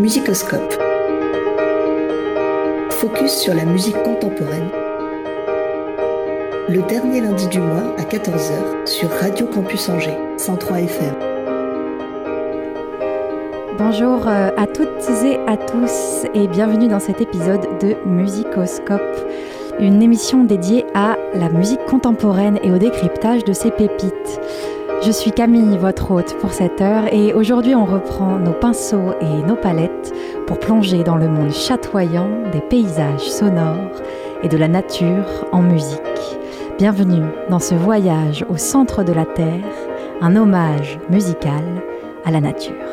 Musicoscope. Focus sur la musique contemporaine. Le dernier lundi du mois à 14h sur Radio Campus Angers, 103 FM. Bonjour euh, à toutes et à tous et bienvenue dans cet épisode de Musicoscope, une émission dédiée à la musique contemporaine et au décryptage de ses pépites. Je suis Camille, votre hôte pour cette heure, et aujourd'hui on reprend nos pinceaux et nos palettes pour plonger dans le monde chatoyant des paysages sonores et de la nature en musique. Bienvenue dans ce voyage au centre de la Terre, un hommage musical à la nature.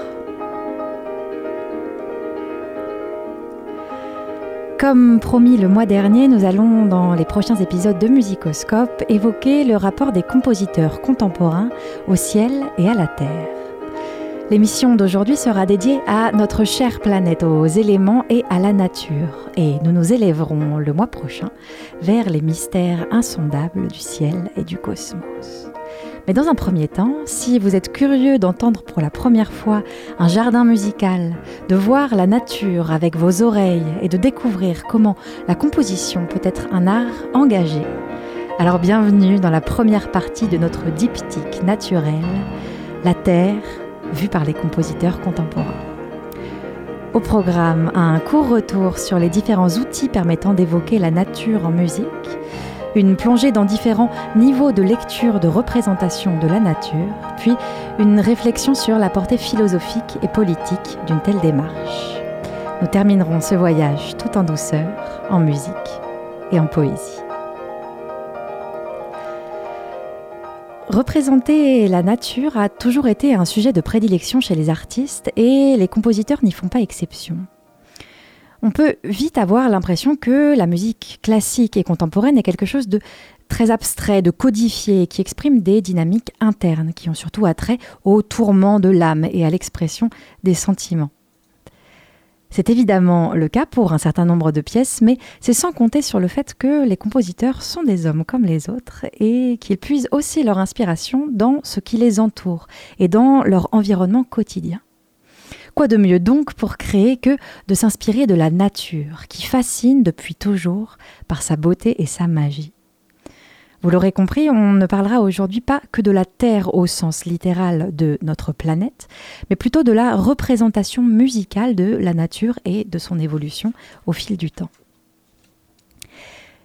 Comme promis le mois dernier, nous allons dans les prochains épisodes de Musicoscope évoquer le rapport des compositeurs contemporains au ciel et à la terre. L'émission d'aujourd'hui sera dédiée à notre chère planète, aux éléments et à la nature, et nous nous élèverons le mois prochain vers les mystères insondables du ciel et du cosmos. Mais dans un premier temps, si vous êtes curieux d'entendre pour la première fois un jardin musical, de voir la nature avec vos oreilles et de découvrir comment la composition peut être un art engagé, alors bienvenue dans la première partie de notre diptyque naturel, la Terre vue par les compositeurs contemporains. Au programme, un court retour sur les différents outils permettant d'évoquer la nature en musique, une plongée dans différents niveaux de lecture de représentation de la nature, puis une réflexion sur la portée philosophique et politique d'une telle démarche. Nous terminerons ce voyage tout en douceur, en musique et en poésie. Représenter la nature a toujours été un sujet de prédilection chez les artistes et les compositeurs n'y font pas exception on peut vite avoir l'impression que la musique classique et contemporaine est quelque chose de très abstrait, de codifié, qui exprime des dynamiques internes, qui ont surtout attrait au tourment de l'âme et à l'expression des sentiments. C'est évidemment le cas pour un certain nombre de pièces, mais c'est sans compter sur le fait que les compositeurs sont des hommes comme les autres et qu'ils puisent aussi leur inspiration dans ce qui les entoure et dans leur environnement quotidien. Quoi de mieux donc pour créer que de s'inspirer de la nature, qui fascine depuis toujours par sa beauté et sa magie? Vous l'aurez compris, on ne parlera aujourd'hui pas que de la Terre au sens littéral de notre planète, mais plutôt de la représentation musicale de la nature et de son évolution au fil du temps.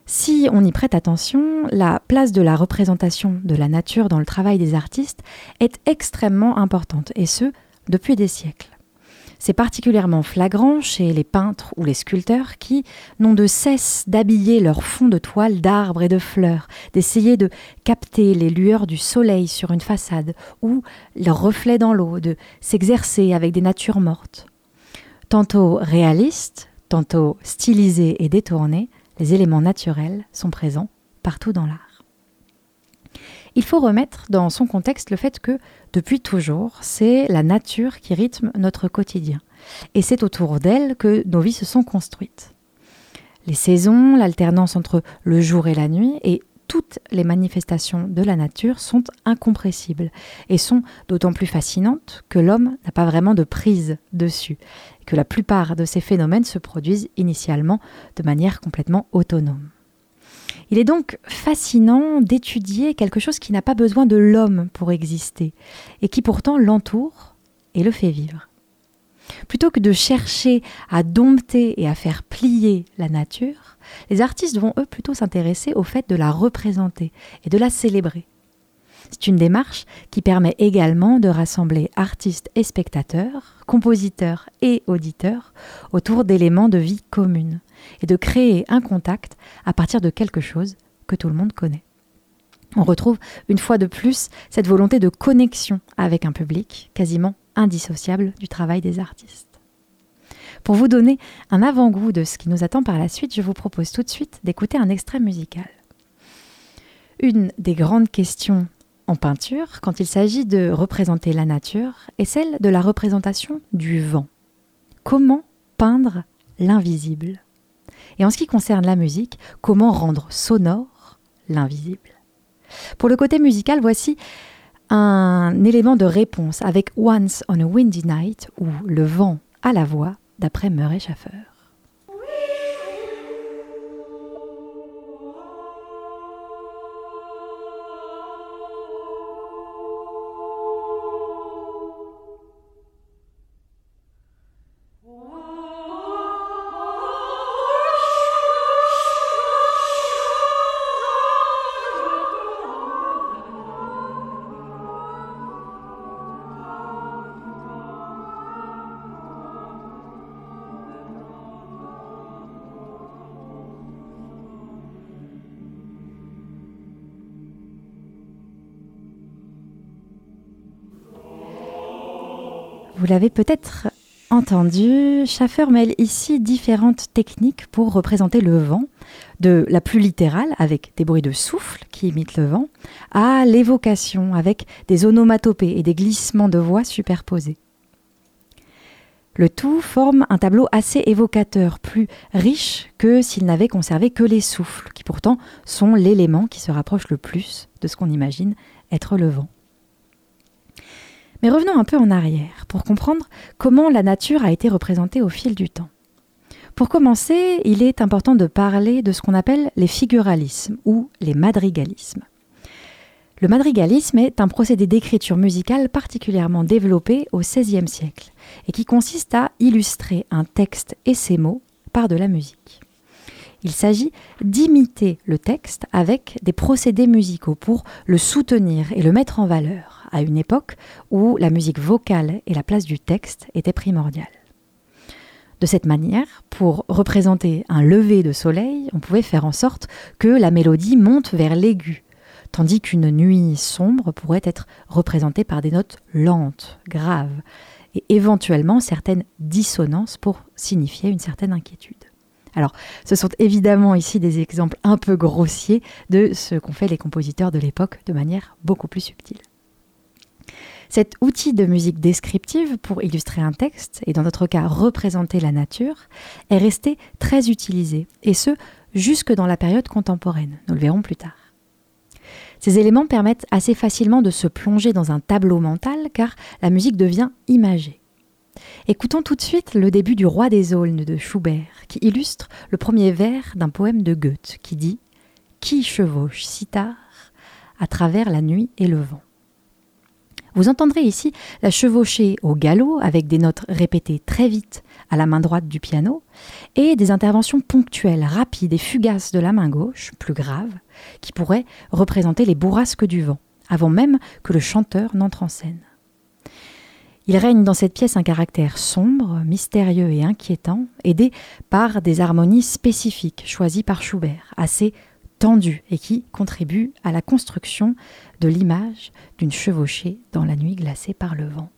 Si on y prête attention, la place de la représentation de la nature dans le travail des artistes est extrêmement importante, et ce, depuis des siècles. C'est particulièrement flagrant chez les peintres ou les sculpteurs qui n'ont de cesse d'habiller leur fond de toile d'arbres et de fleurs, d'essayer de capter les lueurs du soleil sur une façade ou leurs reflets dans l'eau, de s'exercer avec des natures mortes. Tantôt réalistes, tantôt stylisés et détournés, les éléments naturels sont présents partout dans l'art. Il faut remettre dans son contexte le fait que, depuis toujours, c'est la nature qui rythme notre quotidien. Et c'est autour d'elle que nos vies se sont construites. Les saisons, l'alternance entre le jour et la nuit, et toutes les manifestations de la nature sont incompressibles et sont d'autant plus fascinantes que l'homme n'a pas vraiment de prise dessus, et que la plupart de ces phénomènes se produisent initialement de manière complètement autonome. Il est donc fascinant d'étudier quelque chose qui n'a pas besoin de l'homme pour exister, et qui pourtant l'entoure et le fait vivre. Plutôt que de chercher à dompter et à faire plier la nature, les artistes vont eux plutôt s'intéresser au fait de la représenter et de la célébrer. C'est une démarche qui permet également de rassembler artistes et spectateurs, compositeurs et auditeurs autour d'éléments de vie communes et de créer un contact à partir de quelque chose que tout le monde connaît. On retrouve une fois de plus cette volonté de connexion avec un public quasiment indissociable du travail des artistes. Pour vous donner un avant-goût de ce qui nous attend par la suite, je vous propose tout de suite d'écouter un extrait musical. Une des grandes questions en peinture, quand il s'agit de représenter la nature, est celle de la représentation du vent. Comment peindre l'invisible? Et en ce qui concerne la musique, comment rendre sonore l'invisible? Pour le côté musical, voici un élément de réponse avec Once on a Windy Night, ou Le vent à la voix d'après Murray Schaffer. Vous l'avez peut-être entendu, Schaffer mêle ici différentes techniques pour représenter le vent, de la plus littérale, avec des bruits de souffle qui imitent le vent, à l'évocation, avec des onomatopées et des glissements de voix superposés. Le tout forme un tableau assez évocateur, plus riche que s'il n'avait conservé que les souffles, qui pourtant sont l'élément qui se rapproche le plus de ce qu'on imagine être le vent. Mais revenons un peu en arrière pour comprendre comment la nature a été représentée au fil du temps. Pour commencer, il est important de parler de ce qu'on appelle les figuralismes ou les madrigalismes. Le madrigalisme est un procédé d'écriture musicale particulièrement développé au XVIe siècle et qui consiste à illustrer un texte et ses mots par de la musique. Il s'agit d'imiter le texte avec des procédés musicaux pour le soutenir et le mettre en valeur à une époque où la musique vocale et la place du texte étaient primordiales. De cette manière, pour représenter un lever de soleil, on pouvait faire en sorte que la mélodie monte vers l'aigu, tandis qu'une nuit sombre pourrait être représentée par des notes lentes, graves, et éventuellement certaines dissonances pour signifier une certaine inquiétude. Alors, ce sont évidemment ici des exemples un peu grossiers de ce qu'ont fait les compositeurs de l'époque de manière beaucoup plus subtile. Cet outil de musique descriptive pour illustrer un texte, et dans notre cas représenter la nature, est resté très utilisé, et ce, jusque dans la période contemporaine. Nous le verrons plus tard. Ces éléments permettent assez facilement de se plonger dans un tableau mental car la musique devient imagée. Écoutons tout de suite le début du Roi des Aulnes de Schubert, qui illustre le premier vers d'un poème de Goethe qui dit Qui chevauche si tard à travers la nuit et le vent? Vous entendrez ici la chevaucher au galop avec des notes répétées très vite à la main droite du piano et des interventions ponctuelles, rapides et fugaces de la main gauche, plus graves, qui pourraient représenter les bourrasques du vent, avant même que le chanteur n'entre en scène. Il règne dans cette pièce un caractère sombre, mystérieux et inquiétant, aidé par des harmonies spécifiques choisies par Schubert, assez tendues et qui contribuent à la construction de l'image d'une chevauchée dans la nuit glacée par le vent.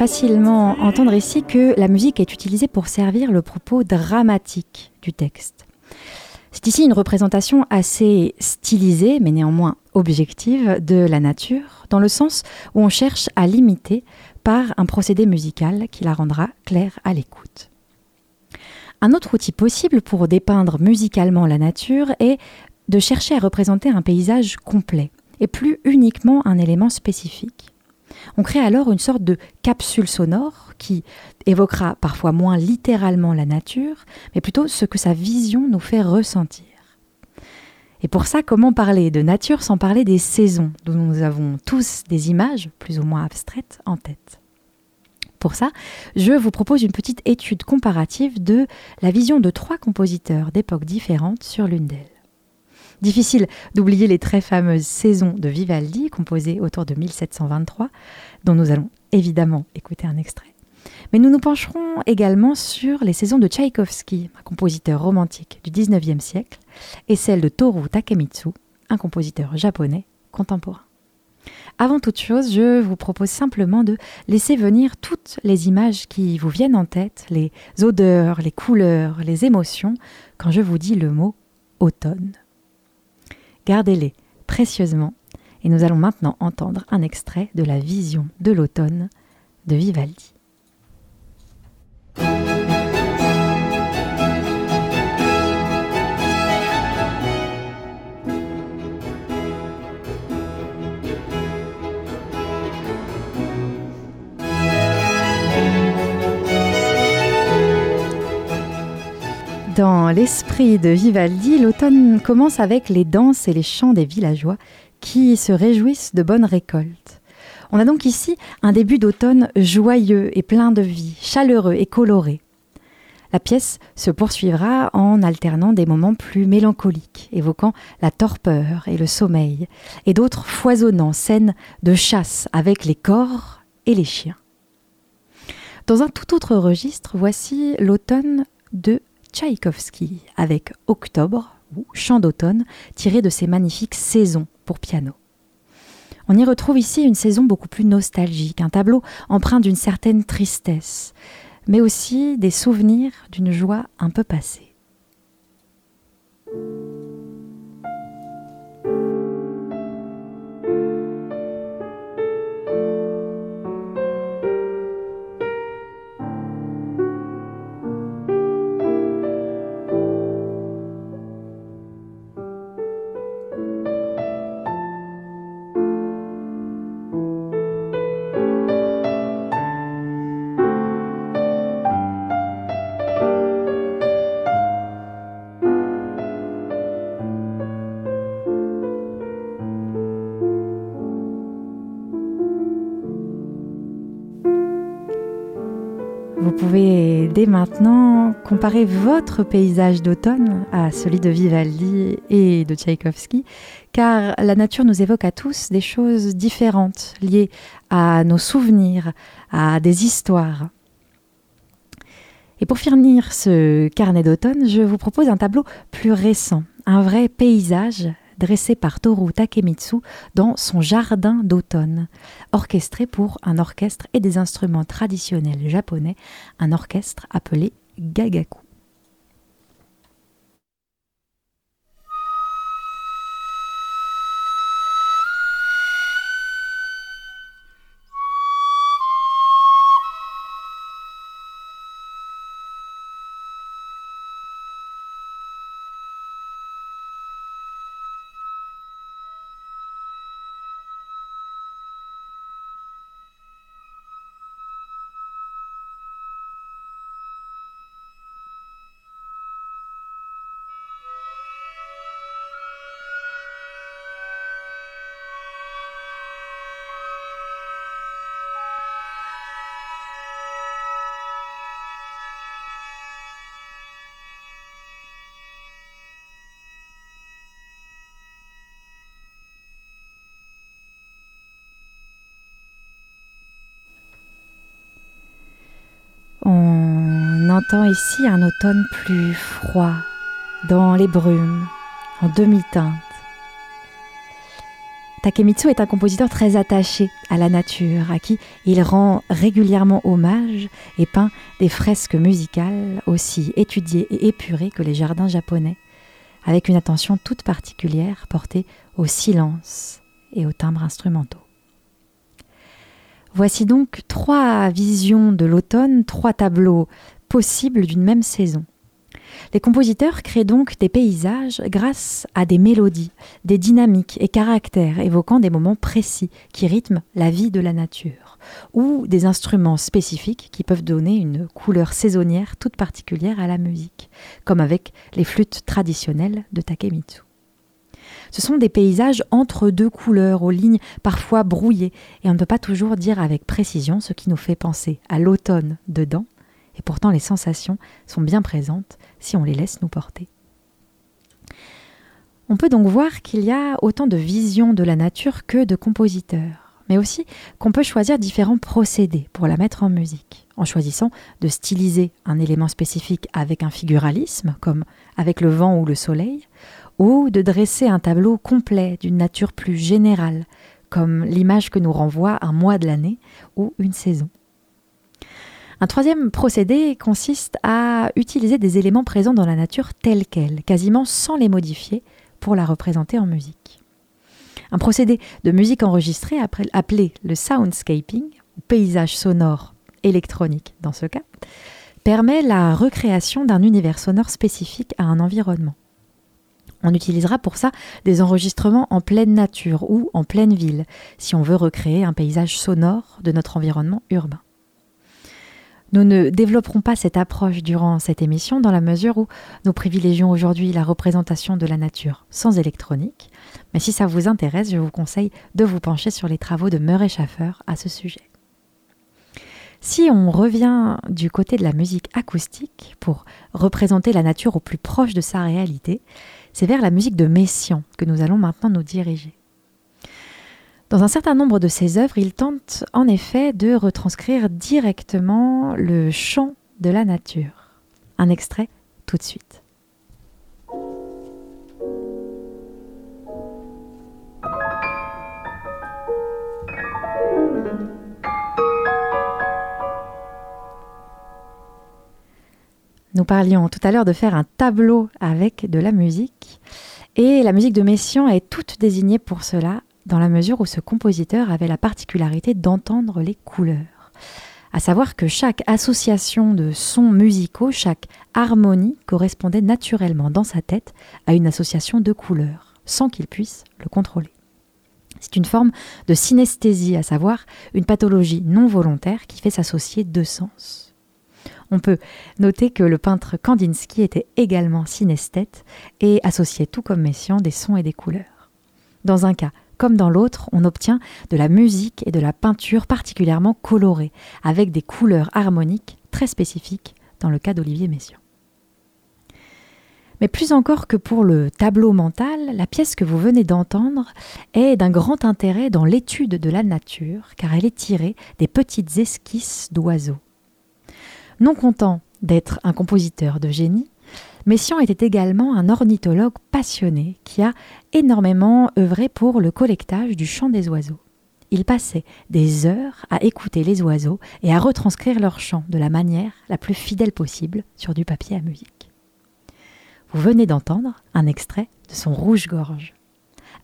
Facilement entendre ici que la musique est utilisée pour servir le propos dramatique du texte. C'est ici une représentation assez stylisée, mais néanmoins objective, de la nature, dans le sens où on cherche à l'imiter par un procédé musical qui la rendra claire à l'écoute. Un autre outil possible pour dépeindre musicalement la nature est de chercher à représenter un paysage complet, et plus uniquement un élément spécifique. On crée alors une sorte de capsule sonore qui évoquera parfois moins littéralement la nature, mais plutôt ce que sa vision nous fait ressentir. Et pour ça, comment parler de nature sans parler des saisons, dont nous avons tous des images, plus ou moins abstraites, en tête Pour ça, je vous propose une petite étude comparative de la vision de trois compositeurs d'époques différentes sur l'une d'elles. Difficile d'oublier les très fameuses saisons de Vivaldi, composées autour de 1723, dont nous allons évidemment écouter un extrait. Mais nous nous pencherons également sur les saisons de Tchaïkovski, un compositeur romantique du XIXe siècle, et celles de Toru Takemitsu, un compositeur japonais contemporain. avant toute chose, je vous propose simplement de laisser venir toutes les images qui vous viennent en tête, les odeurs, les couleurs, les émotions, quand je vous dis le mot automne. Gardez-les précieusement et nous allons maintenant entendre un extrait de la vision de l'automne de Vivaldi. Dans l'esprit de Vivaldi, l'automne commence avec les danses et les chants des villageois qui se réjouissent de bonnes récoltes. On a donc ici un début d'automne joyeux et plein de vie, chaleureux et coloré. La pièce se poursuivra en alternant des moments plus mélancoliques, évoquant la torpeur et le sommeil, et d'autres foisonnants scènes de chasse avec les corps et les chiens. Dans un tout autre registre, voici l'automne de Tchaïkovski avec Octobre ou Chant d'automne tiré de ses magnifiques saisons pour piano. On y retrouve ici une saison beaucoup plus nostalgique, un tableau empreint d'une certaine tristesse, mais aussi des souvenirs d'une joie un peu passée. Maintenant comparer votre paysage d'automne à celui de Vivaldi et de Tchaïkovski, car la nature nous évoque à tous des choses différentes liées à nos souvenirs, à des histoires. Et pour finir ce carnet d'automne, je vous propose un tableau plus récent, un vrai paysage dressé par Toru Takemitsu dans son jardin d'automne, orchestré pour un orchestre et des instruments traditionnels japonais, un orchestre appelé Gagaku. Ici un automne plus froid, dans les brumes, en demi-teinte. Takemitsu est un compositeur très attaché à la nature, à qui il rend régulièrement hommage et peint des fresques musicales aussi étudiées et épurées que les jardins japonais, avec une attention toute particulière portée au silence et aux timbres instrumentaux. Voici donc trois visions de l'automne, trois tableaux possibles d'une même saison. Les compositeurs créent donc des paysages grâce à des mélodies, des dynamiques et caractères évoquant des moments précis qui rythment la vie de la nature, ou des instruments spécifiques qui peuvent donner une couleur saisonnière toute particulière à la musique, comme avec les flûtes traditionnelles de Takemitsu. Ce sont des paysages entre deux couleurs, aux lignes parfois brouillées, et on ne peut pas toujours dire avec précision ce qui nous fait penser à l'automne dedans, et pourtant les sensations sont bien présentes si on les laisse nous porter. On peut donc voir qu'il y a autant de visions de la nature que de compositeurs, mais aussi qu'on peut choisir différents procédés pour la mettre en musique, en choisissant de styliser un élément spécifique avec un figuralisme, comme avec le vent ou le soleil, ou de dresser un tableau complet d'une nature plus générale, comme l'image que nous renvoie un mois de l'année ou une saison. Un troisième procédé consiste à utiliser des éléments présents dans la nature tels quels, quasiment sans les modifier, pour la représenter en musique. Un procédé de musique enregistrée appelé le soundscaping, ou paysage sonore électronique dans ce cas, permet la recréation d'un univers sonore spécifique à un environnement. On utilisera pour ça des enregistrements en pleine nature ou en pleine ville, si on veut recréer un paysage sonore de notre environnement urbain. Nous ne développerons pas cette approche durant cette émission dans la mesure où nous privilégions aujourd'hui la représentation de la nature sans électronique, mais si ça vous intéresse, je vous conseille de vous pencher sur les travaux de Murray Schaffer à ce sujet. Si on revient du côté de la musique acoustique pour représenter la nature au plus proche de sa réalité, c'est vers la musique de Messiaen que nous allons maintenant nous diriger. Dans un certain nombre de ses œuvres, il tente en effet de retranscrire directement le chant de la nature. Un extrait tout de suite. Nous parlions tout à l'heure de faire un tableau avec de la musique. Et la musique de Messiaen est toute désignée pour cela, dans la mesure où ce compositeur avait la particularité d'entendre les couleurs. À savoir que chaque association de sons musicaux, chaque harmonie correspondait naturellement dans sa tête à une association de couleurs, sans qu'il puisse le contrôler. C'est une forme de synesthésie, à savoir une pathologie non volontaire qui fait s'associer deux sens. On peut noter que le peintre Kandinsky était également synesthète et associait tout comme Messiaen des sons et des couleurs. Dans un cas comme dans l'autre, on obtient de la musique et de la peinture particulièrement colorées, avec des couleurs harmoniques très spécifiques dans le cas d'Olivier Messiaen. Mais plus encore que pour le tableau mental, la pièce que vous venez d'entendre est d'un grand intérêt dans l'étude de la nature, car elle est tirée des petites esquisses d'oiseaux. Non content d'être un compositeur de génie, Messiaen était également un ornithologue passionné qui a énormément œuvré pour le collectage du chant des oiseaux. Il passait des heures à écouter les oiseaux et à retranscrire leur chant de la manière la plus fidèle possible sur du papier à musique. Vous venez d'entendre un extrait de son rouge-gorge.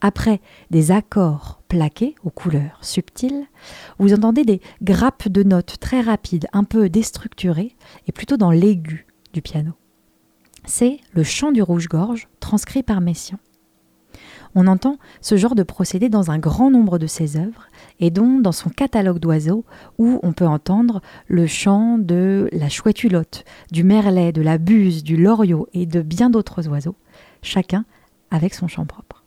Après des accords plaqués aux couleurs subtiles, vous entendez des grappes de notes très rapides, un peu déstructurées, et plutôt dans l'aigu du piano. C'est le chant du rouge-gorge transcrit par Messiaen. On entend ce genre de procédé dans un grand nombre de ses œuvres, et dont dans son catalogue d'oiseaux, où on peut entendre le chant de la chouette hulotte, du merlet, de la buse, du loriot et de bien d'autres oiseaux, chacun avec son chant propre.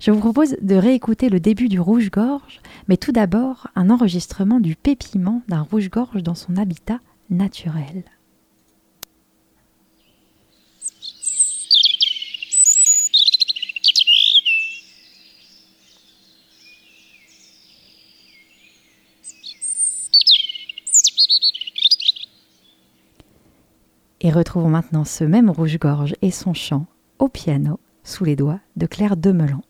Je vous propose de réécouter le début du rouge-gorge, mais tout d'abord un enregistrement du pépiment d'un rouge-gorge dans son habitat naturel. Et retrouvons maintenant ce même rouge-gorge et son chant au piano sous les doigts de Claire Demelan.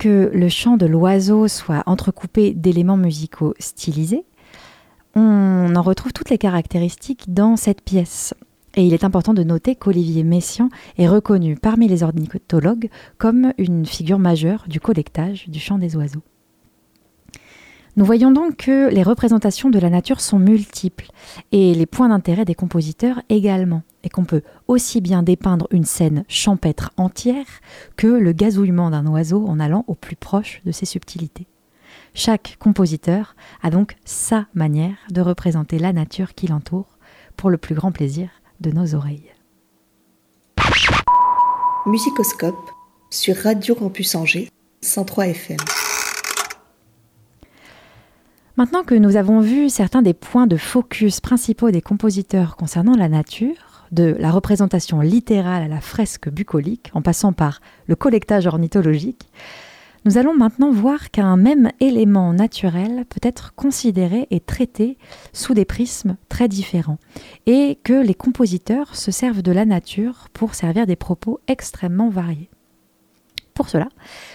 Que le chant de l'oiseau soit entrecoupé d'éléments musicaux stylisés, on en retrouve toutes les caractéristiques dans cette pièce. Et il est important de noter qu'Olivier Messiaen est reconnu parmi les ornithologues comme une figure majeure du collectage du chant des oiseaux. Nous voyons donc que les représentations de la nature sont multiples et les points d'intérêt des compositeurs également, et qu'on peut aussi bien dépeindre une scène champêtre entière que le gazouillement d'un oiseau en allant au plus proche de ses subtilités. Chaque compositeur a donc sa manière de représenter la nature qui l'entoure pour le plus grand plaisir de nos oreilles. Musicoscope sur Radio Campus Angers 103 FM. Maintenant que nous avons vu certains des points de focus principaux des compositeurs concernant la nature, de la représentation littérale à la fresque bucolique, en passant par le collectage ornithologique, nous allons maintenant voir qu'un même élément naturel peut être considéré et traité sous des prismes très différents, et que les compositeurs se servent de la nature pour servir des propos extrêmement variés. Pour cela,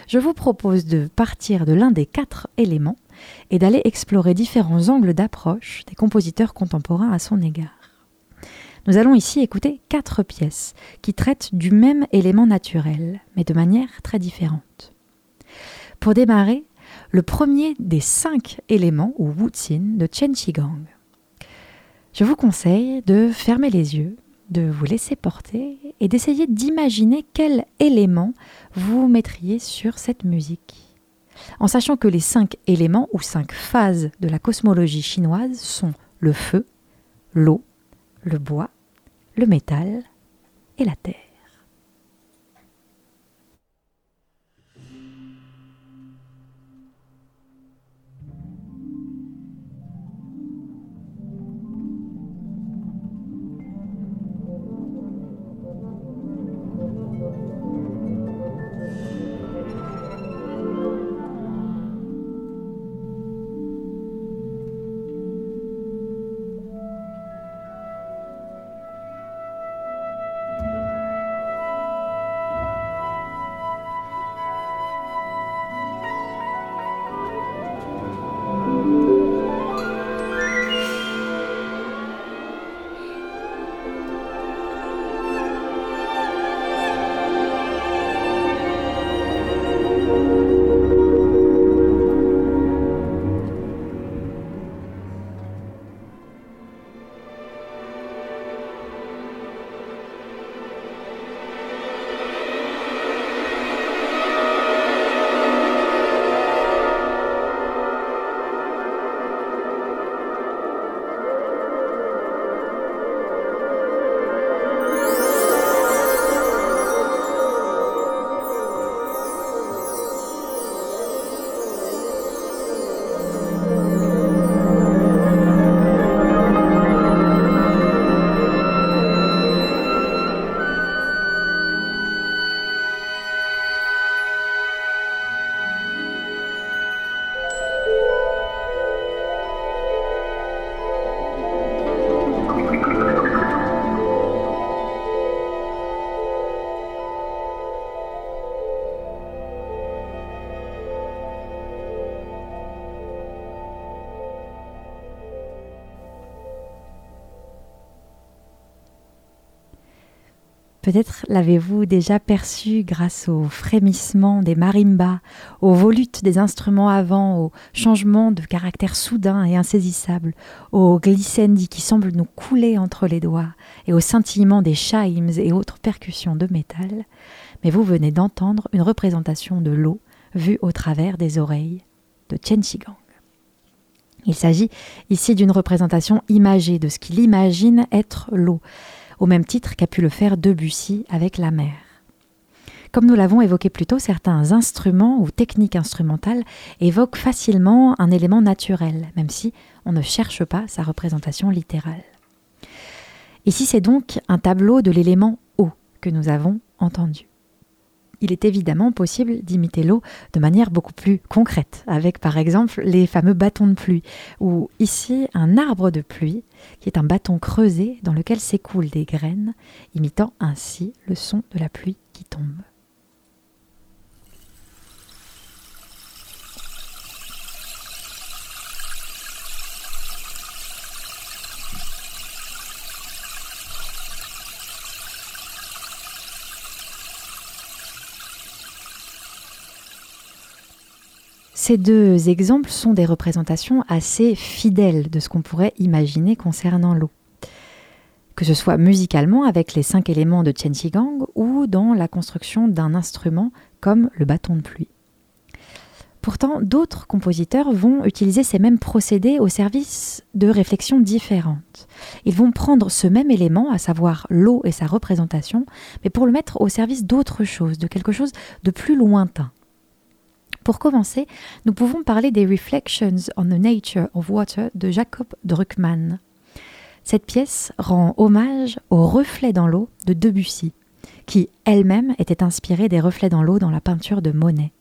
je vous propose de partir de l'un des quatre éléments et d'aller explorer différents angles d'approche des compositeurs contemporains à son égard. Nous allons ici écouter quatre pièces qui traitent du même élément naturel, mais de manière très différente. Pour démarrer, le premier des cinq éléments, ou Wuxin, de Chen Shigang. Je vous conseille de fermer les yeux, de vous laisser porter et d'essayer d'imaginer quel élément vous mettriez sur cette musique. En sachant que les cinq éléments ou cinq phases de la cosmologie chinoise sont le feu, l'eau, le bois, le métal et la terre. Peut-être l'avez-vous déjà perçu grâce au frémissement des marimbas, aux volutes des instruments avant, au changement de caractère soudain et insaisissable, au glissendi qui semble nous couler entre les doigts, et au scintillement des chimes et autres percussions de métal. Mais vous venez d'entendre une représentation de l'eau vue au travers des oreilles de Chen Shigang. Il s'agit ici d'une représentation imagée de ce qu'il imagine être l'eau au même titre qu'a pu le faire Debussy avec la mer. Comme nous l'avons évoqué plus tôt, certains instruments ou techniques instrumentales évoquent facilement un élément naturel, même si on ne cherche pas sa représentation littérale. Ici, c'est donc un tableau de l'élément eau que nous avons entendu il est évidemment possible d'imiter l'eau de manière beaucoup plus concrète, avec par exemple les fameux bâtons de pluie, ou ici un arbre de pluie, qui est un bâton creusé dans lequel s'écoulent des graines, imitant ainsi le son de la pluie qui tombe. Ces deux exemples sont des représentations assez fidèles de ce qu'on pourrait imaginer concernant l'eau. Que ce soit musicalement avec les cinq éléments de Gang ou dans la construction d'un instrument comme le bâton de pluie. Pourtant, d'autres compositeurs vont utiliser ces mêmes procédés au service de réflexions différentes. Ils vont prendre ce même élément, à savoir l'eau et sa représentation, mais pour le mettre au service d'autre chose, de quelque chose de plus lointain. Pour commencer, nous pouvons parler des Reflections on the Nature of Water de Jacob Druckmann. Cette pièce rend hommage aux reflets dans l'eau de Debussy, qui elle-même était inspirée des reflets dans l'eau dans la peinture de Monet.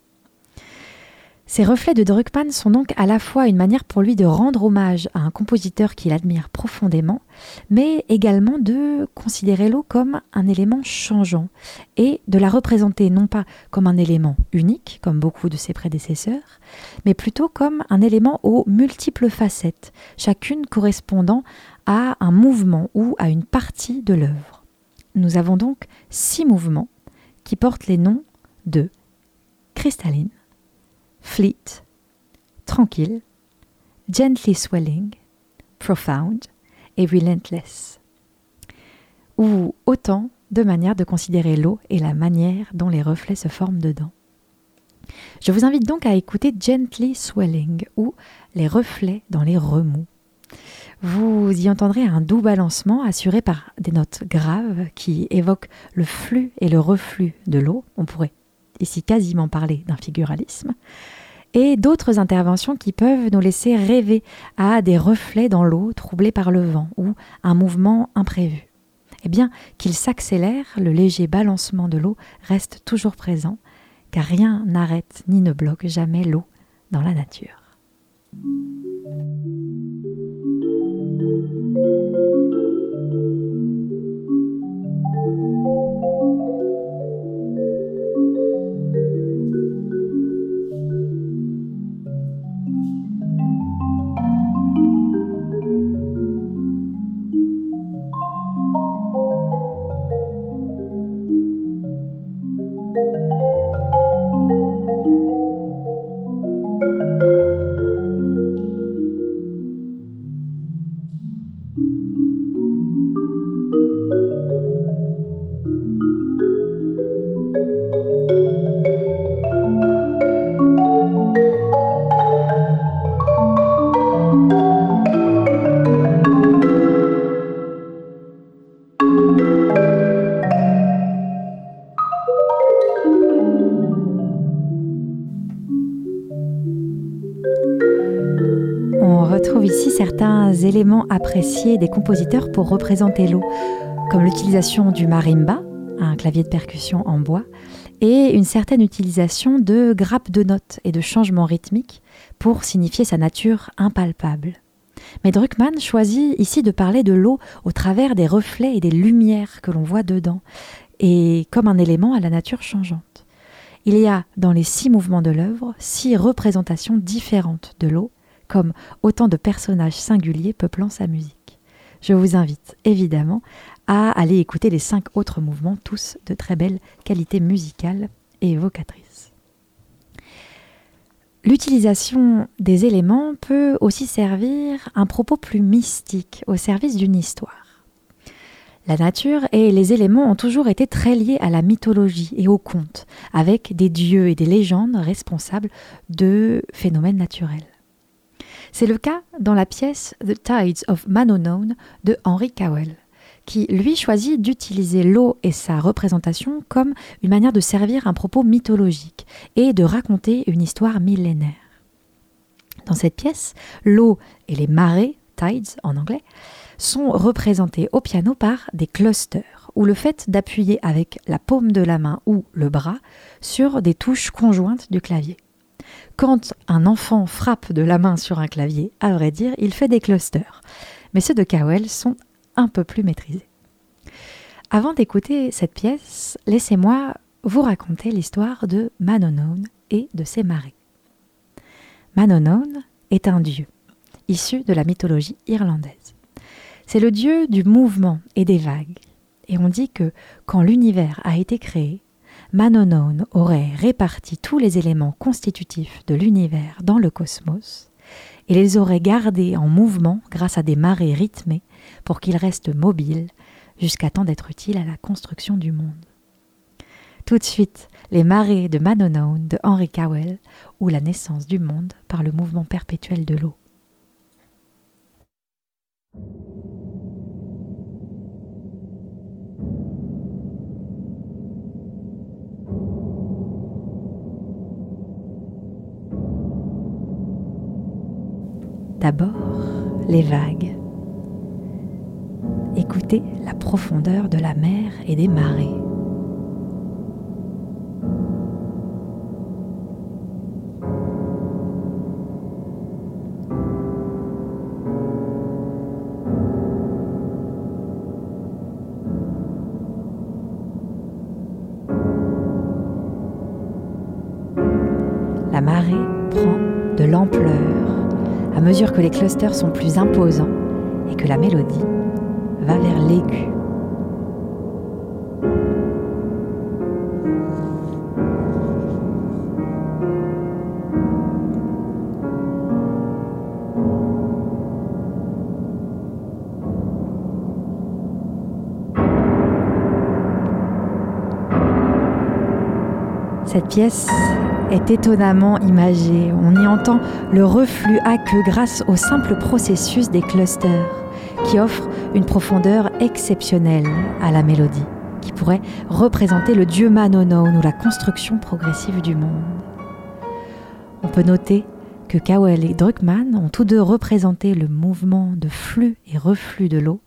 Ces reflets de Druckmann sont donc à la fois une manière pour lui de rendre hommage à un compositeur qu'il admire profondément, mais également de considérer l'eau comme un élément changeant et de la représenter non pas comme un élément unique, comme beaucoup de ses prédécesseurs, mais plutôt comme un élément aux multiples facettes, chacune correspondant à un mouvement ou à une partie de l'œuvre. Nous avons donc six mouvements qui portent les noms de cristalline, fleet, tranquille, gently swelling, profound et relentless. Ou autant de manières de considérer l'eau et la manière dont les reflets se forment dedans. Je vous invite donc à écouter Gently Swelling ou les reflets dans les remous. Vous y entendrez un doux balancement assuré par des notes graves qui évoquent le flux et le reflux de l'eau. On pourrait ici quasiment parler d'un figuralisme et d'autres interventions qui peuvent nous laisser rêver à des reflets dans l'eau troublés par le vent ou un mouvement imprévu. Eh bien, qu'il s'accélère, le léger balancement de l'eau reste toujours présent, car rien n'arrête ni ne bloque jamais l'eau dans la nature. Des compositeurs pour représenter l'eau, comme l'utilisation du marimba, un clavier de percussion en bois, et une certaine utilisation de grappes de notes et de changements rythmiques pour signifier sa nature impalpable. Mais Druckmann choisit ici de parler de l'eau au travers des reflets et des lumières que l'on voit dedans, et comme un élément à la nature changeante. Il y a dans les six mouvements de l'œuvre six représentations différentes de l'eau, comme autant de personnages singuliers peuplant sa musique. Je vous invite évidemment à aller écouter les cinq autres mouvements, tous de très belle qualité musicale et évocatrice. L'utilisation des éléments peut aussi servir un propos plus mystique au service d'une histoire. La nature et les éléments ont toujours été très liés à la mythologie et au conte, avec des dieux et des légendes responsables de phénomènes naturels. C'est le cas dans la pièce The Tides of Man Unknown de Henry Cowell, qui lui choisit d'utiliser l'eau et sa représentation comme une manière de servir un propos mythologique et de raconter une histoire millénaire. Dans cette pièce, l'eau et les marées, tides en anglais, sont représentés au piano par des clusters, ou le fait d'appuyer avec la paume de la main ou le bras sur des touches conjointes du clavier. Quand un enfant frappe de la main sur un clavier, à vrai dire, il fait des clusters. Mais ceux de Cowell sont un peu plus maîtrisés. Avant d'écouter cette pièce, laissez-moi vous raconter l'histoire de Manonon et de ses marées. Manonon est un dieu, issu de la mythologie irlandaise. C'est le dieu du mouvement et des vagues. Et on dit que quand l'univers a été créé, Manonone aurait réparti tous les éléments constitutifs de l'univers dans le cosmos et les aurait gardés en mouvement grâce à des marées rythmées pour qu'ils restent mobiles jusqu'à temps d'être utiles à la construction du monde. Tout de suite, les marées de Manonone de Henry Cowell ou la naissance du monde par le mouvement perpétuel de l'eau. D'abord, les vagues. Écoutez la profondeur de la mer et des marées. La marée prend de l'ampleur à mesure que les clusters sont plus imposants et que la mélodie va vers l'aigu. Cette pièce est étonnamment imagée. On y entend le reflux aqueux grâce au simple processus des clusters qui offre une profondeur exceptionnelle à la mélodie, qui pourrait représenter le dieu Manonone ou la construction progressive du monde. On peut noter que Cowell et Druckmann ont tous deux représenté le mouvement de flux et reflux de l'eau,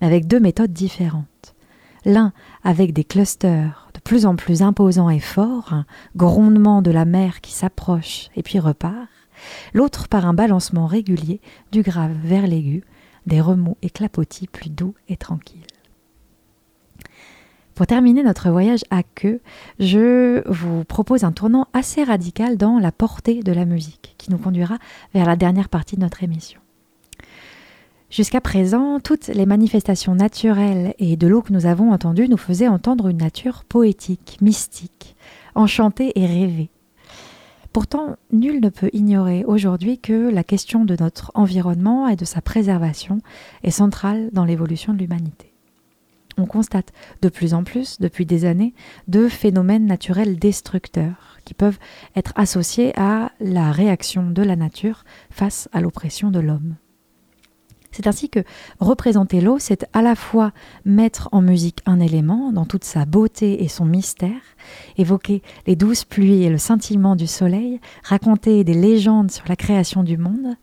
mais avec deux méthodes différentes. L'un avec des clusters plus en plus imposants et forts, un grondement de la mer qui s'approche et puis repart, l'autre par un balancement régulier du grave vers l'aigu, des remous et clapotis plus doux et tranquilles. Pour terminer notre voyage à queue, je vous propose un tournant assez radical dans la portée de la musique, qui nous conduira vers la dernière partie de notre émission. Jusqu'à présent, toutes les manifestations naturelles et de l'eau que nous avons entendues nous faisaient entendre une nature poétique, mystique, enchantée et rêvée. Pourtant, nul ne peut ignorer aujourd'hui que la question de notre environnement et de sa préservation est centrale dans l'évolution de l'humanité. On constate de plus en plus, depuis des années, de phénomènes naturels destructeurs qui peuvent être associés à la réaction de la nature face à l'oppression de l'homme. C'est ainsi que représenter l'eau, c'est à la fois mettre en musique un élément dans toute sa beauté et son mystère, évoquer les douces pluies et le scintillement du soleil, raconter des légendes sur la création du monde,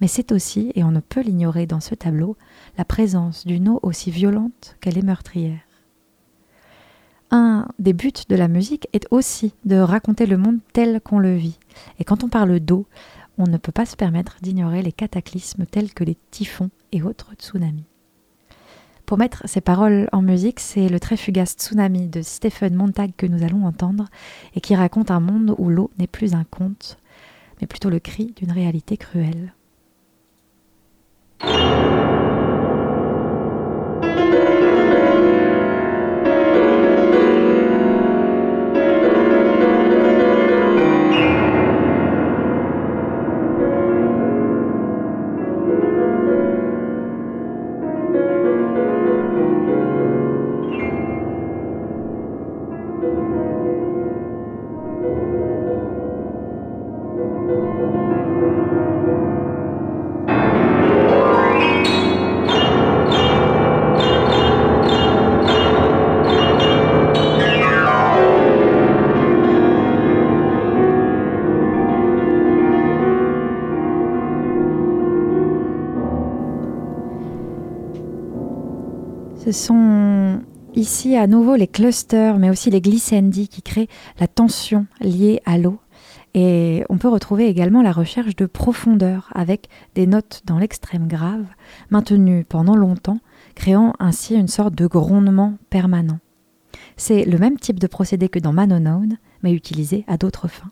mais c'est aussi, et on ne peut l'ignorer dans ce tableau, la présence d'une eau aussi violente qu'elle est meurtrière. Un des buts de la musique est aussi de raconter le monde tel qu'on le vit. Et quand on parle d'eau, on ne peut pas se permettre d'ignorer les cataclysmes tels que les typhons et autres tsunamis. Pour mettre ces paroles en musique, c'est le très fugace Tsunami de Stephen Montag que nous allons entendre et qui raconte un monde où l'eau n'est plus un conte, mais plutôt le cri d'une réalité cruelle. Sont ici à nouveau les clusters, mais aussi les glycendies qui créent la tension liée à l'eau. Et on peut retrouver également la recherche de profondeur avec des notes dans l'extrême grave, maintenues pendant longtemps, créant ainsi une sorte de grondement permanent. C'est le même type de procédé que dans Manonone, mais utilisé à d'autres fins.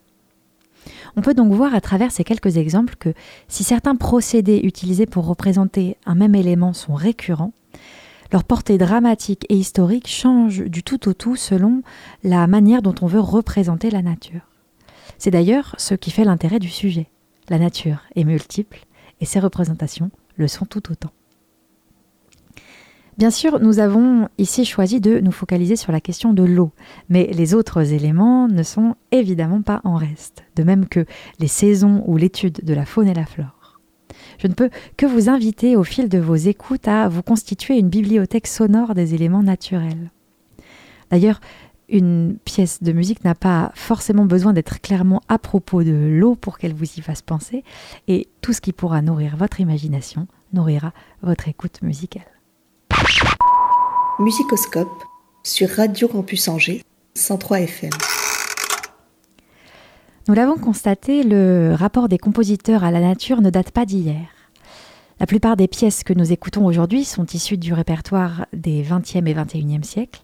On peut donc voir à travers ces quelques exemples que si certains procédés utilisés pour représenter un même élément sont récurrents, Leur portée dramatique et historique change du tout au tout selon la manière dont on veut représenter la nature. C'est d'ailleurs ce qui fait l'intérêt du sujet. La nature est multiple et ses représentations le sont tout autant. Bien sûr, nous avons ici choisi de nous focaliser sur la question de l'eau, mais les autres éléments ne sont évidemment pas en reste, de même que les saisons ou l'étude de la faune et la flore. Je ne peux que vous inviter au fil de vos écoutes à vous constituer une bibliothèque sonore des éléments naturels. D'ailleurs, une pièce de musique n'a pas forcément besoin d'être clairement à propos de l'eau pour qu'elle vous y fasse penser, et tout ce qui pourra nourrir votre imagination nourrira votre écoute musicale. Musicoscope sur Radio Campus Angers 103 FM. Nous l'avons constaté, le rapport des compositeurs à la nature ne date pas d'hier. La plupart des pièces que nous écoutons aujourd'hui sont issues du répertoire des 20e et 21e siècles,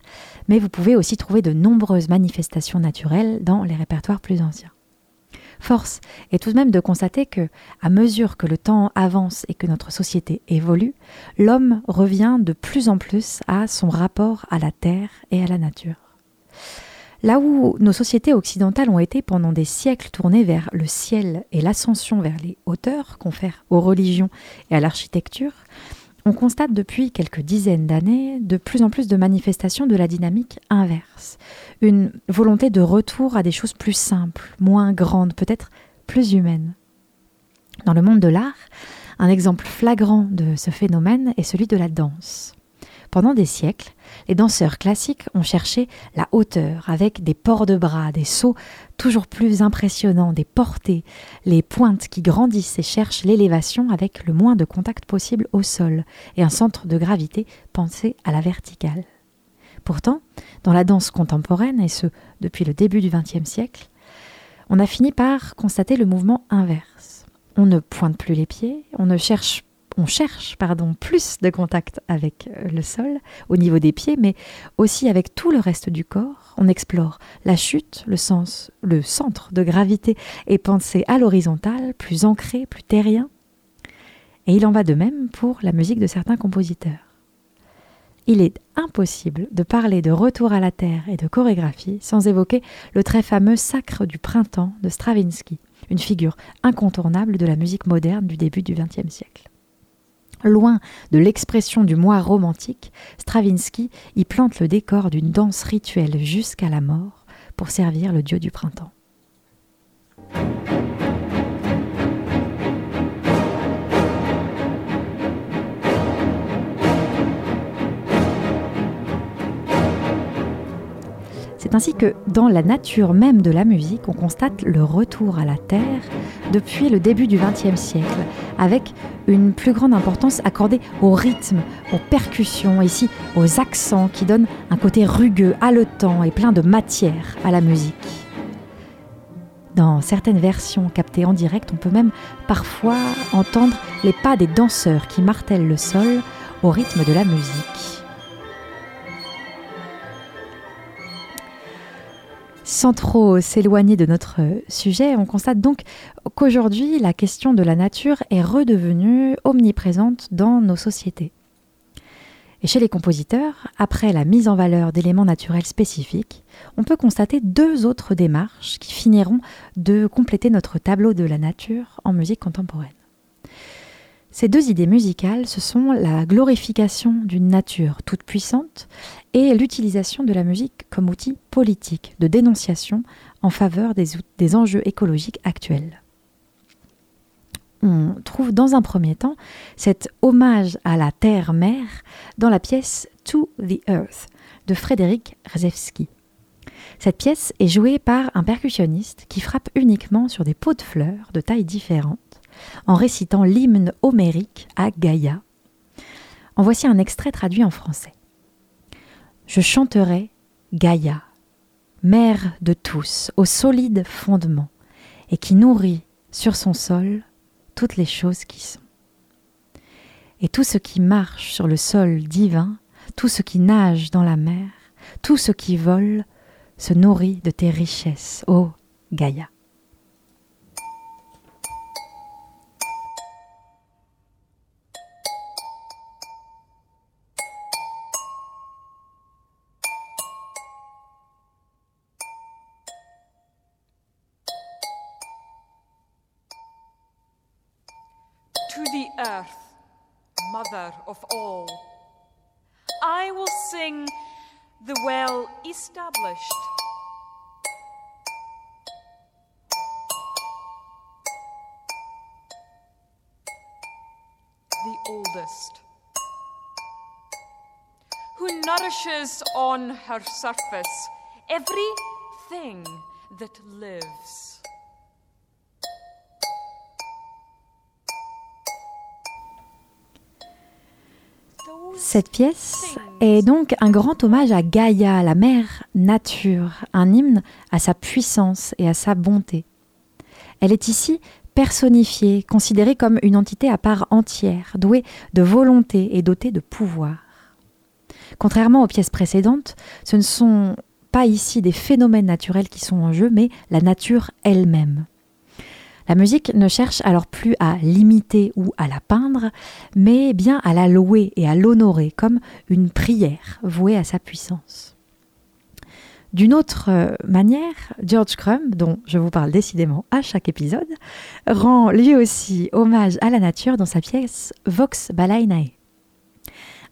mais vous pouvez aussi trouver de nombreuses manifestations naturelles dans les répertoires plus anciens. Force est tout de même de constater que, à mesure que le temps avance et que notre société évolue, l'homme revient de plus en plus à son rapport à la terre et à la nature. Là où nos sociétés occidentales ont été pendant des siècles tournées vers le ciel et l'ascension vers les hauteurs confèrent aux religions et à l'architecture, on constate depuis quelques dizaines d'années de plus en plus de manifestations de la dynamique inverse, une volonté de retour à des choses plus simples, moins grandes, peut-être plus humaines. Dans le monde de l'art, un exemple flagrant de ce phénomène est celui de la danse. Pendant des siècles, les danseurs classiques ont cherché la hauteur avec des ports de bras, des sauts toujours plus impressionnants, des portées, les pointes qui grandissent et cherchent l'élévation avec le moins de contact possible au sol et un centre de gravité pensé à la verticale. Pourtant, dans la danse contemporaine, et ce depuis le début du XXe siècle, on a fini par constater le mouvement inverse. On ne pointe plus les pieds, on ne cherche on cherche pardon, plus de contact avec euh, le sol au niveau des pieds, mais aussi avec tout le reste du corps. On explore la chute, le sens, le centre de gravité est pensé à l'horizontale, plus ancré, plus terrien. Et il en va de même pour la musique de certains compositeurs. Il est impossible de parler de retour à la terre et de chorégraphie sans évoquer le très fameux Sacre du printemps de Stravinsky, une figure incontournable de la musique moderne du début du XXe siècle. Loin de l'expression du moi romantique, Stravinsky y plante le décor d'une danse rituelle jusqu'à la mort pour servir le dieu du printemps. C'est ainsi que dans la nature même de la musique, on constate le retour à la terre depuis le début du XXe siècle, avec une plus grande importance accordée au rythme, aux percussions, ici aux accents qui donnent un côté rugueux, haletant et plein de matière à la musique. Dans certaines versions captées en direct, on peut même parfois entendre les pas des danseurs qui martèlent le sol au rythme de la musique. Sans trop s'éloigner de notre sujet, on constate donc qu'aujourd'hui, la question de la nature est redevenue omniprésente dans nos sociétés. Et chez les compositeurs, après la mise en valeur d'éléments naturels spécifiques, on peut constater deux autres démarches qui finiront de compléter notre tableau de la nature en musique contemporaine. Ces deux idées musicales, ce sont la glorification d'une nature toute puissante et l'utilisation de la musique comme outil politique de dénonciation en faveur des, enjeux écologiques actuels. On trouve dans un premier temps cet hommage à la terre-mère dans la pièce To the Earth de Frédéric Rzewski. Cette pièce est jouée par un percussionniste qui frappe uniquement sur des pots de fleurs de tailles différentes en récitant l'hymne homérique à Gaïa. En voici un extrait traduit en français. Je chanterai Gaïa, mère de tous, au solide fondement, et qui nourrit sur son sol toutes les choses qui sont. Et tout ce qui marche sur le sol divin, tout ce qui nage dans la mer, tout ce qui vole, se nourrit de tes richesses, ô Gaïa. Mother of all. I will sing the well established. The oldest, who nourishes on her surface everything that lives. Cette pièce est donc un grand hommage à Gaïa, la mère nature, un hymne à sa puissance et à sa bonté. Elle est ici personnifiée, considérée comme une entité à part entière, douée de volonté et dotée de pouvoir. Contrairement aux pièces précédentes, ce ne sont pas ici des phénomènes naturels qui sont en jeu, mais la nature elle-même. La musique ne cherche alors plus à l'imiter ou à la peindre, mais bien à la louer et à l'honorer comme une prière vouée à sa puissance. D'une autre euh, manière, George Crumb, dont je vous parle décidément à chaque épisode, rend lui aussi hommage à la nature dans sa pièce Vox Balaenae.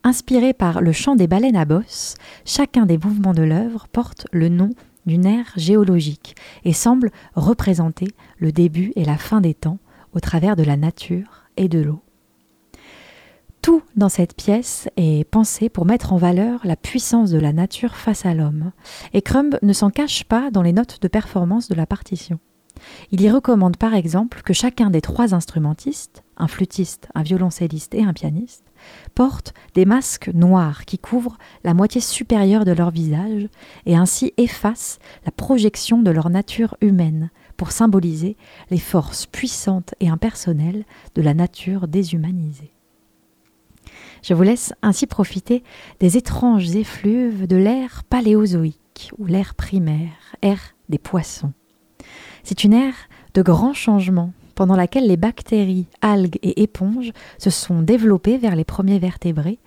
Inspiré par le chant des baleines à bosse, chacun des mouvements de l'œuvre porte le nom d'une ère géologique et semble représenter le début et la fin des temps au travers de la nature et de l'eau. Tout dans cette pièce est pensé pour mettre en valeur la puissance de la nature face à l'homme, et Crumb ne s'en cache pas dans les notes de performance de la partition. Il y recommande par exemple que chacun des trois instrumentistes, un flûtiste, un violoncelliste et un pianiste, portent des masques noirs qui couvrent la moitié supérieure de leur visage et ainsi effacent la projection de leur nature humaine pour symboliser les forces puissantes et impersonnelles de la nature déshumanisée. Je vous laisse ainsi profiter des étranges effluves de l'ère paléozoïque ou l'ère primaire, ère des poissons. C'est une ère de grands changements pendant laquelle les bactéries, algues et éponges se sont développées vers les premiers vertébrés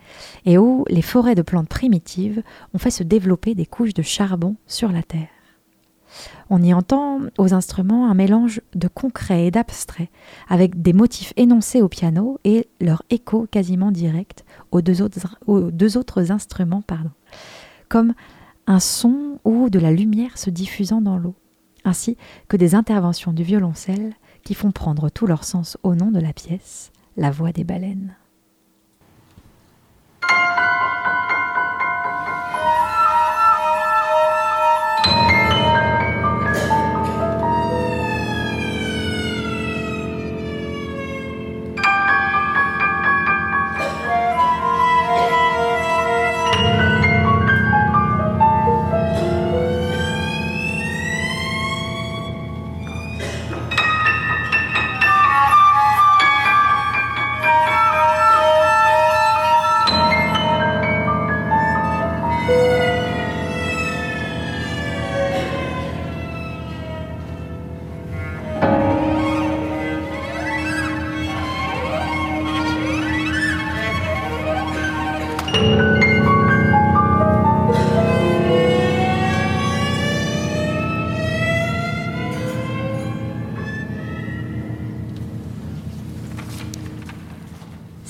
et où les forêts de plantes primitives ont fait se développer des couches de charbon sur la Terre. On y entend aux instruments un mélange de concret et d'abstrait, avec des motifs énoncés au piano et leur écho quasiment direct aux deux autres, instruments, pardon, comme un son ou de la lumière se diffusant dans l'eau, ainsi que des interventions du violoncelle qui font prendre tout leur sens au nom de la pièce, la voix des baleines.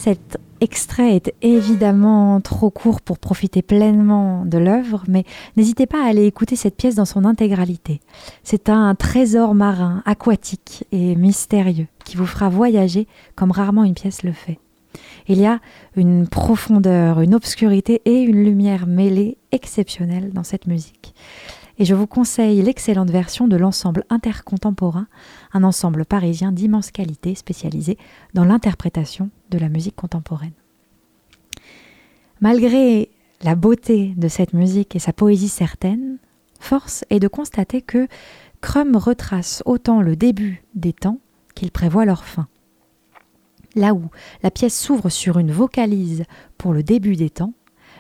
Cet extrait est évidemment trop court pour profiter pleinement de l'œuvre, mais n'hésitez pas à aller écouter cette pièce dans son intégralité. C'est un trésor marin, aquatique et mystérieux qui vous fera voyager comme rarement une pièce le fait. Il y a une profondeur, une obscurité et une lumière mêlée exceptionnelle dans cette musique et je vous conseille l'excellente version de l'ensemble intercontemporain, un ensemble parisien d'immense qualité spécialisé dans l'interprétation de la musique contemporaine. Malgré la beauté de cette musique et sa poésie certaine, force est de constater que Crum retrace autant le début des temps qu'il prévoit leur fin. Là où la pièce s'ouvre sur une vocalise pour le début des temps,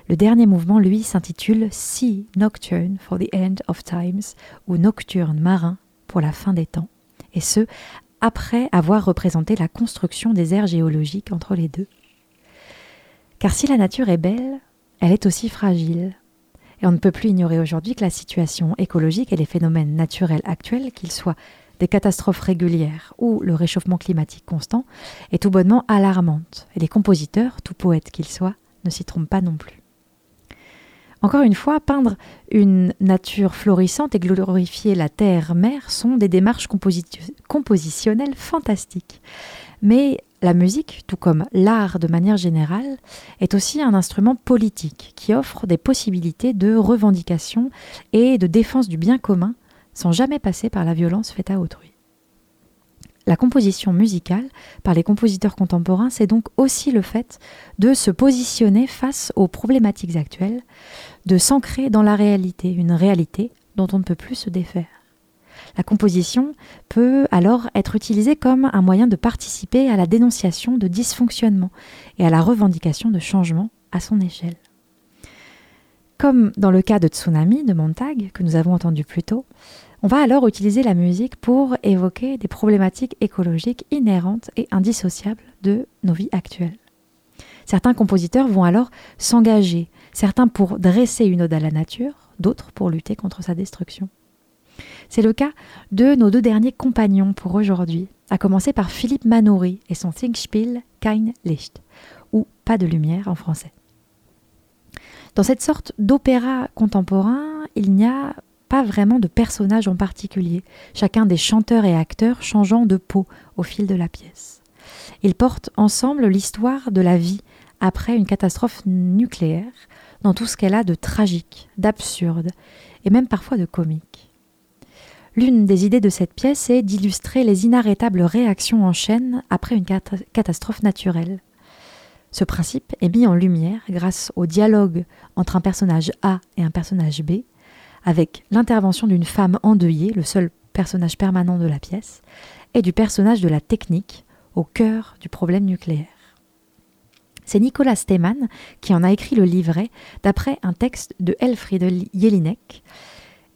le dernier mouvement, lui, s'intitule Sea Nocturne for the End of Times, ou Nocturne marin pour la fin des temps, et ce, après avoir représenté la construction des aires géologiques entre les deux. Car si la nature est belle, elle est aussi fragile. Et on ne peut plus ignorer aujourd'hui que la situation écologique et les phénomènes naturels actuels, qu'ils soient des catastrophes régulières ou le réchauffement climatique constant est tout bonnement alarmante, et les compositeurs, tout poètes qu'ils soient, ne s'y trompent pas non plus. Encore une fois, peindre une nature florissante et glorifier la terre-mère sont des démarches compositionnelles fantastiques. Mais la musique, tout comme l'art de manière générale, est aussi un instrument politique qui offre des possibilités de revendication et de défense du bien commun sans jamais passer par la violence faite à autrui. La composition musicale par les compositeurs contemporains, c'est donc aussi le fait de se positionner face aux problématiques actuelles, de s'ancrer dans la réalité, une réalité dont on ne peut plus se défaire. La composition peut alors être utilisée comme un moyen de participer à la dénonciation de dysfonctionnements et à la revendication de changements à son échelle. Comme dans le cas de Tsunami de Montag, que nous avons entendu plus tôt, on va alors utiliser la musique pour évoquer des problématiques écologiques inhérentes et indissociables de nos vies actuelles. Certains compositeurs vont alors s'engager, certains pour dresser une ode à la nature, d'autres pour lutter contre sa destruction. C'est le cas de nos deux derniers compagnons pour aujourd'hui, à commencer par Philippe Manoury et son Singspiel Kein Licht, ou Pas de lumière en français. Dans cette sorte d'opéra contemporain, il n'y a pas vraiment de personnage en particulier, chacun des chanteurs et acteurs changeant de peau au fil de la pièce. Ils portent ensemble l'histoire de la vie après une catastrophe nucléaire, dans tout ce qu'elle a de tragique, d'absurde et même parfois de comique. L'une des idées de cette pièce est d'illustrer les inarrêtables réactions en chaîne après une catastrophe naturelle. Ce principe est mis en lumière grâce au dialogue entre un personnage A et un personnage B, avec l'intervention d'une femme endeuillée, le seul personnage permanent de la pièce, et du personnage de la technique au cœur du problème nucléaire. C'est Nicolas Stemann qui en a écrit le livret d'après un texte de Elfriede Jelinek.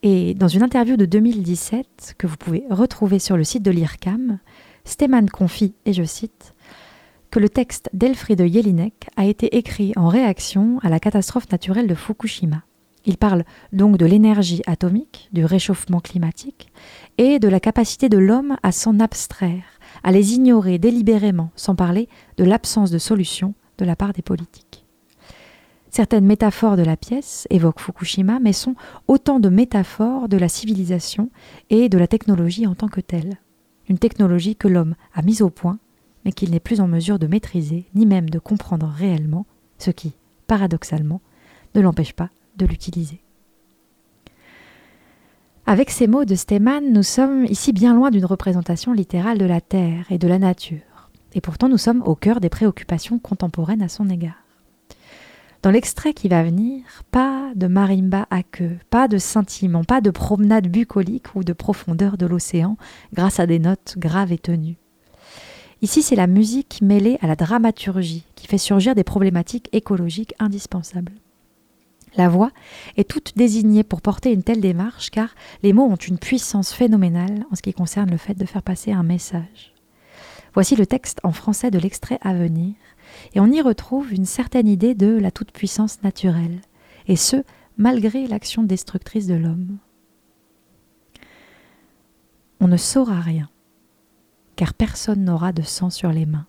Et dans une interview de 2017 que vous pouvez retrouver sur le site de l'IRCAM, Stemann confie, et je cite, que le texte d'Elfriede Jelinek a été écrit en réaction à la catastrophe naturelle de Fukushima. Il parle donc de l'énergie atomique, du réchauffement climatique et de la capacité de l'homme à s'en abstraire, à les ignorer délibérément, sans parler de l'absence de solution de la part des politiques. Certaines métaphores de la pièce évoquent Fukushima, mais sont autant de métaphores de la civilisation et de la technologie en tant que telle. Une technologie que l'homme a mise au point, mais qu'il n'est plus en mesure de maîtriser, ni même de comprendre réellement, ce qui, paradoxalement, ne l'empêche pas de l'utiliser. Avec ces mots de Stemann, nous sommes ici bien loin d'une représentation littérale de la Terre et de la nature, et pourtant nous sommes au cœur des préoccupations contemporaines à son égard. Dans l'extrait qui va venir, pas de marimba à queue, pas de scintillement, pas de promenade bucolique ou de profondeur de l'océan grâce à des notes graves et tenues. Ici, c'est la musique mêlée à la dramaturgie qui fait surgir des problématiques écologiques indispensables. La voix est toute désignée pour porter une telle démarche car les mots ont une puissance phénoménale en ce qui concerne le fait de faire passer un message. Voici le texte en français de l'extrait à venir, et on y retrouve une certaine idée de la toute-puissance naturelle, et ce, malgré l'action destructrice de l'homme. On ne saura rien, car personne n'aura de sang sur les mains.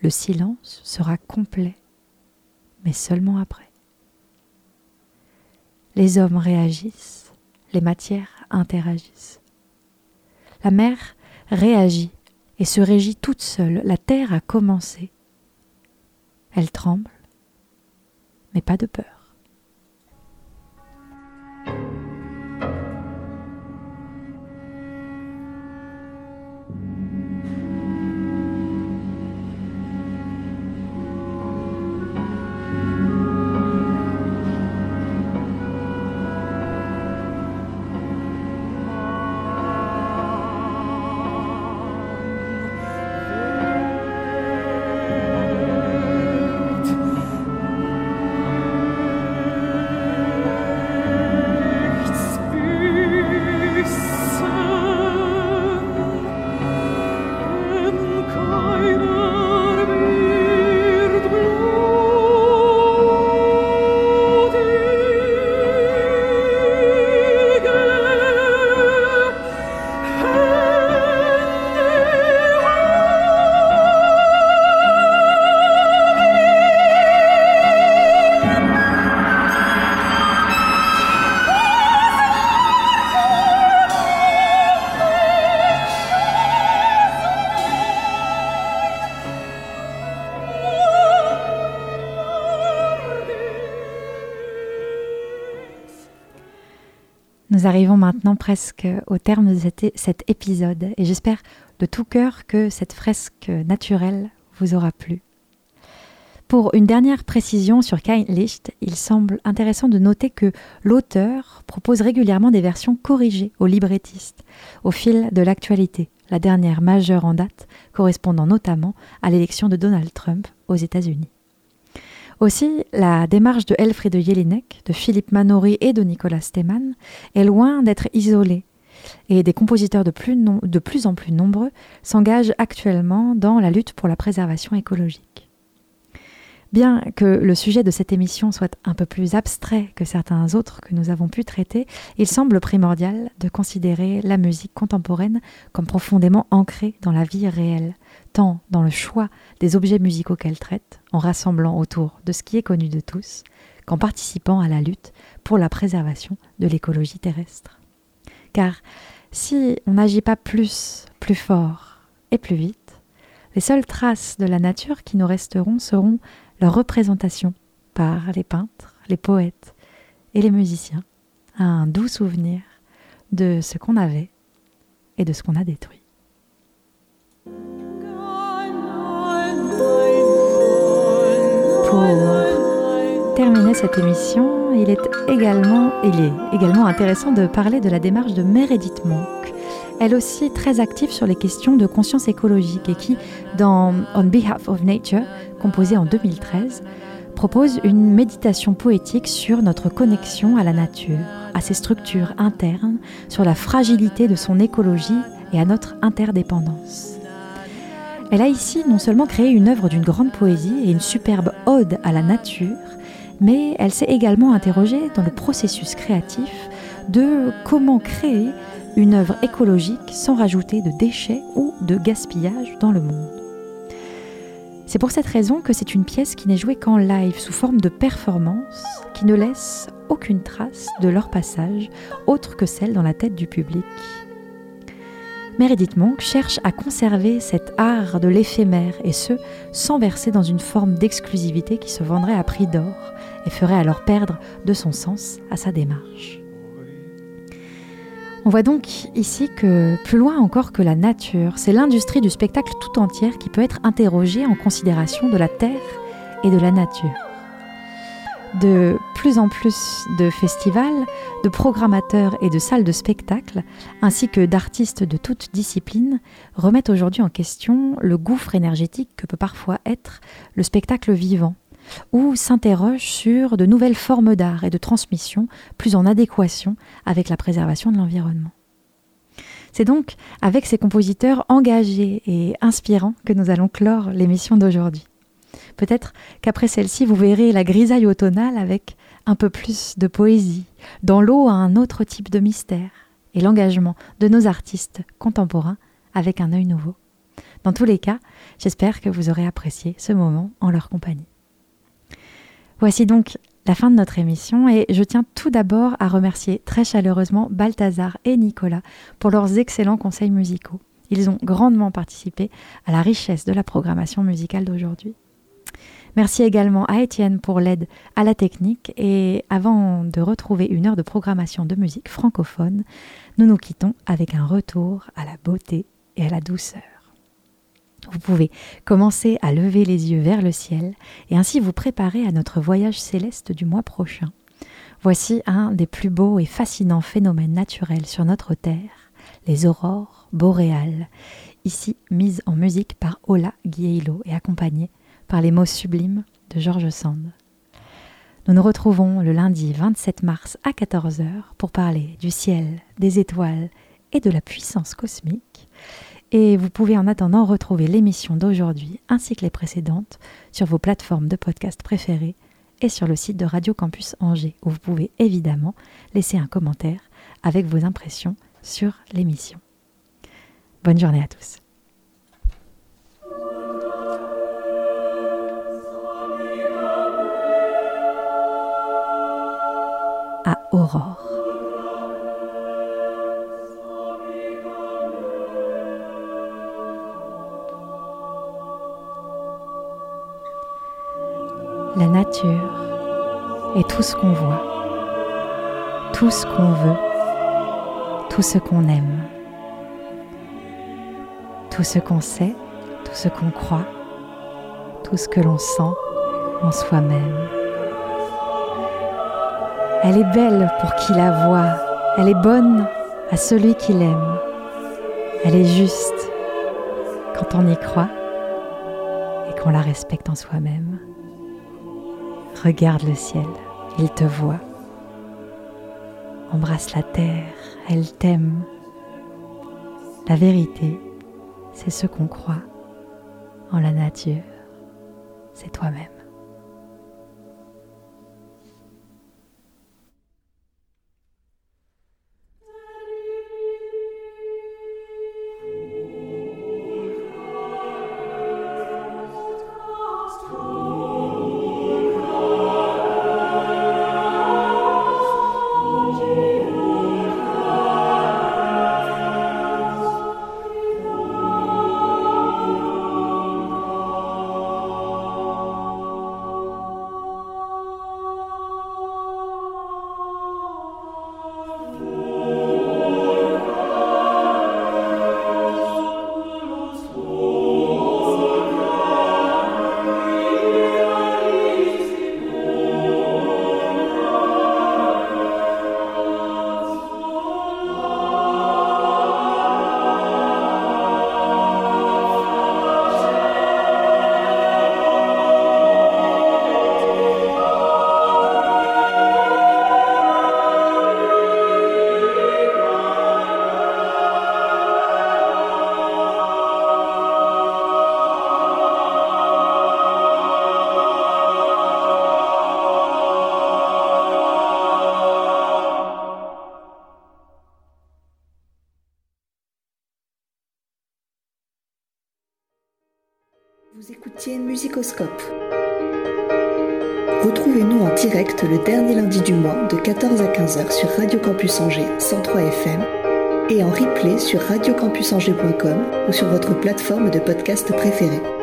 Le silence sera complet mais seulement après. Les hommes réagissent, les matières interagissent. La mer réagit et se régit toute seule. La terre a commencé. Elle tremble, mais pas de peur. Nous arrivons maintenant presque au terme de cet, épisode et j'espère de tout cœur que cette fresque naturelle vous aura plu. Pour une dernière précision sur Licht, il semble intéressant de noter que l'auteur propose régulièrement des versions corrigées aux librettistes au fil de l'actualité, la dernière majeure en date correspondant notamment à l'élection de Donald Trump aux États-Unis. Aussi, la démarche de Elfriede Jelinek, de Philippe Manori et de Nicolas Stemann est loin d'être isolée, et des compositeurs de de plus en plus nombreux s'engagent actuellement dans la lutte pour la préservation écologique. Bien que le sujet de cette émission soit un peu plus abstrait que certains autres que nous avons pu traiter, il semble primordial de considérer la musique contemporaine comme profondément ancrée dans la vie réelle, tant dans le choix des objets musicaux qu'elle traite, en rassemblant autour de ce qui est connu de tous, qu'en participant à la lutte pour la préservation de l'écologie terrestre. Car si on n'agit pas plus, plus fort et plus vite, les seules traces de la nature qui nous resteront seront leur représentation par les peintres, les poètes et les musiciens un doux souvenir de ce qu'on avait et de ce qu'on a détruit. Pour terminer cette émission, il est également, il est également intéressant de parler de la démarche de Meredith Monk, elle aussi très active sur les questions de conscience écologique et qui, dans On Behalf of Nature, composé en 2013, propose une méditation poétique sur notre connexion à la nature, à ses structures internes, sur la fragilité de son écologie et à notre interdépendance. Elle a ici non seulement créé une œuvre d'une grande poésie et une superbe ode à la nature, mais elle s'est également interrogée dans le processus créatif de comment créer une œuvre écologique sans rajouter de déchets ou de gaspillage dans le monde. C'est pour cette raison que c'est une pièce qui n'est jouée qu'en live sous forme de performance, qui ne laisse aucune trace de leur passage autre que celle dans la tête du public. Meredith Monk cherche à conserver cet art de l'éphémère et ce, sans verser dans une forme d'exclusivité qui se vendrait à prix d'or et ferait alors perdre de son sens à sa démarche. On voit donc ici que plus loin encore que la nature, c'est l'industrie du spectacle tout entière qui peut être interrogée en considération de la terre et de la nature. De plus en plus de festivals, de programmateurs et de salles de spectacle, ainsi que d'artistes de toutes disciplines, remettent aujourd'hui en question le gouffre énergétique que peut parfois être le spectacle vivant ou s'interroge sur de nouvelles formes d'art et de transmission plus en adéquation avec la préservation de l'environnement. C'est donc avec ces compositeurs engagés et inspirants que nous allons clore l'émission d'aujourd'hui. Peut-être qu'après celle-ci, vous verrez la grisaille automnale avec un peu plus de poésie, dans l'eau un autre type de mystère, et l'engagement de nos artistes contemporains avec un œil nouveau. Dans tous les cas, j'espère que vous aurez apprécié ce moment en leur compagnie. Voici donc la fin de notre émission et je tiens tout d'abord à remercier très chaleureusement Balthazar et Nicolas pour leurs excellents conseils musicaux. Ils ont grandement participé à la richesse de la programmation musicale d'aujourd'hui. Merci également à Étienne pour l'aide à la technique et avant de retrouver une heure de programmation de musique francophone, nous nous quittons avec un retour à la beauté et à la douceur. Vous pouvez commencer à lever les yeux vers le ciel et ainsi vous préparer à notre voyage céleste du mois prochain. Voici un des plus beaux et fascinants phénomènes naturels sur notre Terre, les aurores boréales, ici mises en musique par Ola Guielo et accompagnées par les mots sublimes de George Sand. Nous nous retrouvons le lundi 27 mars à 14h pour parler du ciel, des étoiles et de la puissance cosmique. Et vous pouvez en attendant retrouver l'émission d'aujourd'hui ainsi que les précédentes sur vos plateformes de podcast préférées et sur le site de Radio Campus Angers où vous pouvez évidemment laisser un commentaire avec vos impressions sur l'émission. Bonne journée à tous. Aurore. La nature est tout ce qu'on voit, tout ce qu'on veut tout ce qu'on aime, tout ce qu'on sait, tout ce qu'on croit, tout ce que l'on sent en soi-même. Elle est belle pour qui la voit, elle est bonne à celui qui l'aime, elle est juste quand on y croit et qu'on la respecte en soi-même. Regarde le ciel, il te voit. Embrasse la terre, elle t'aime. La vérité, c'est ce qu'on croit en la nature, c'est toi-même. 14 à 15h sur Radio Campus Angers 103 FM et en replay sur radiocampusangers.com ou sur votre plateforme de podcast préférée.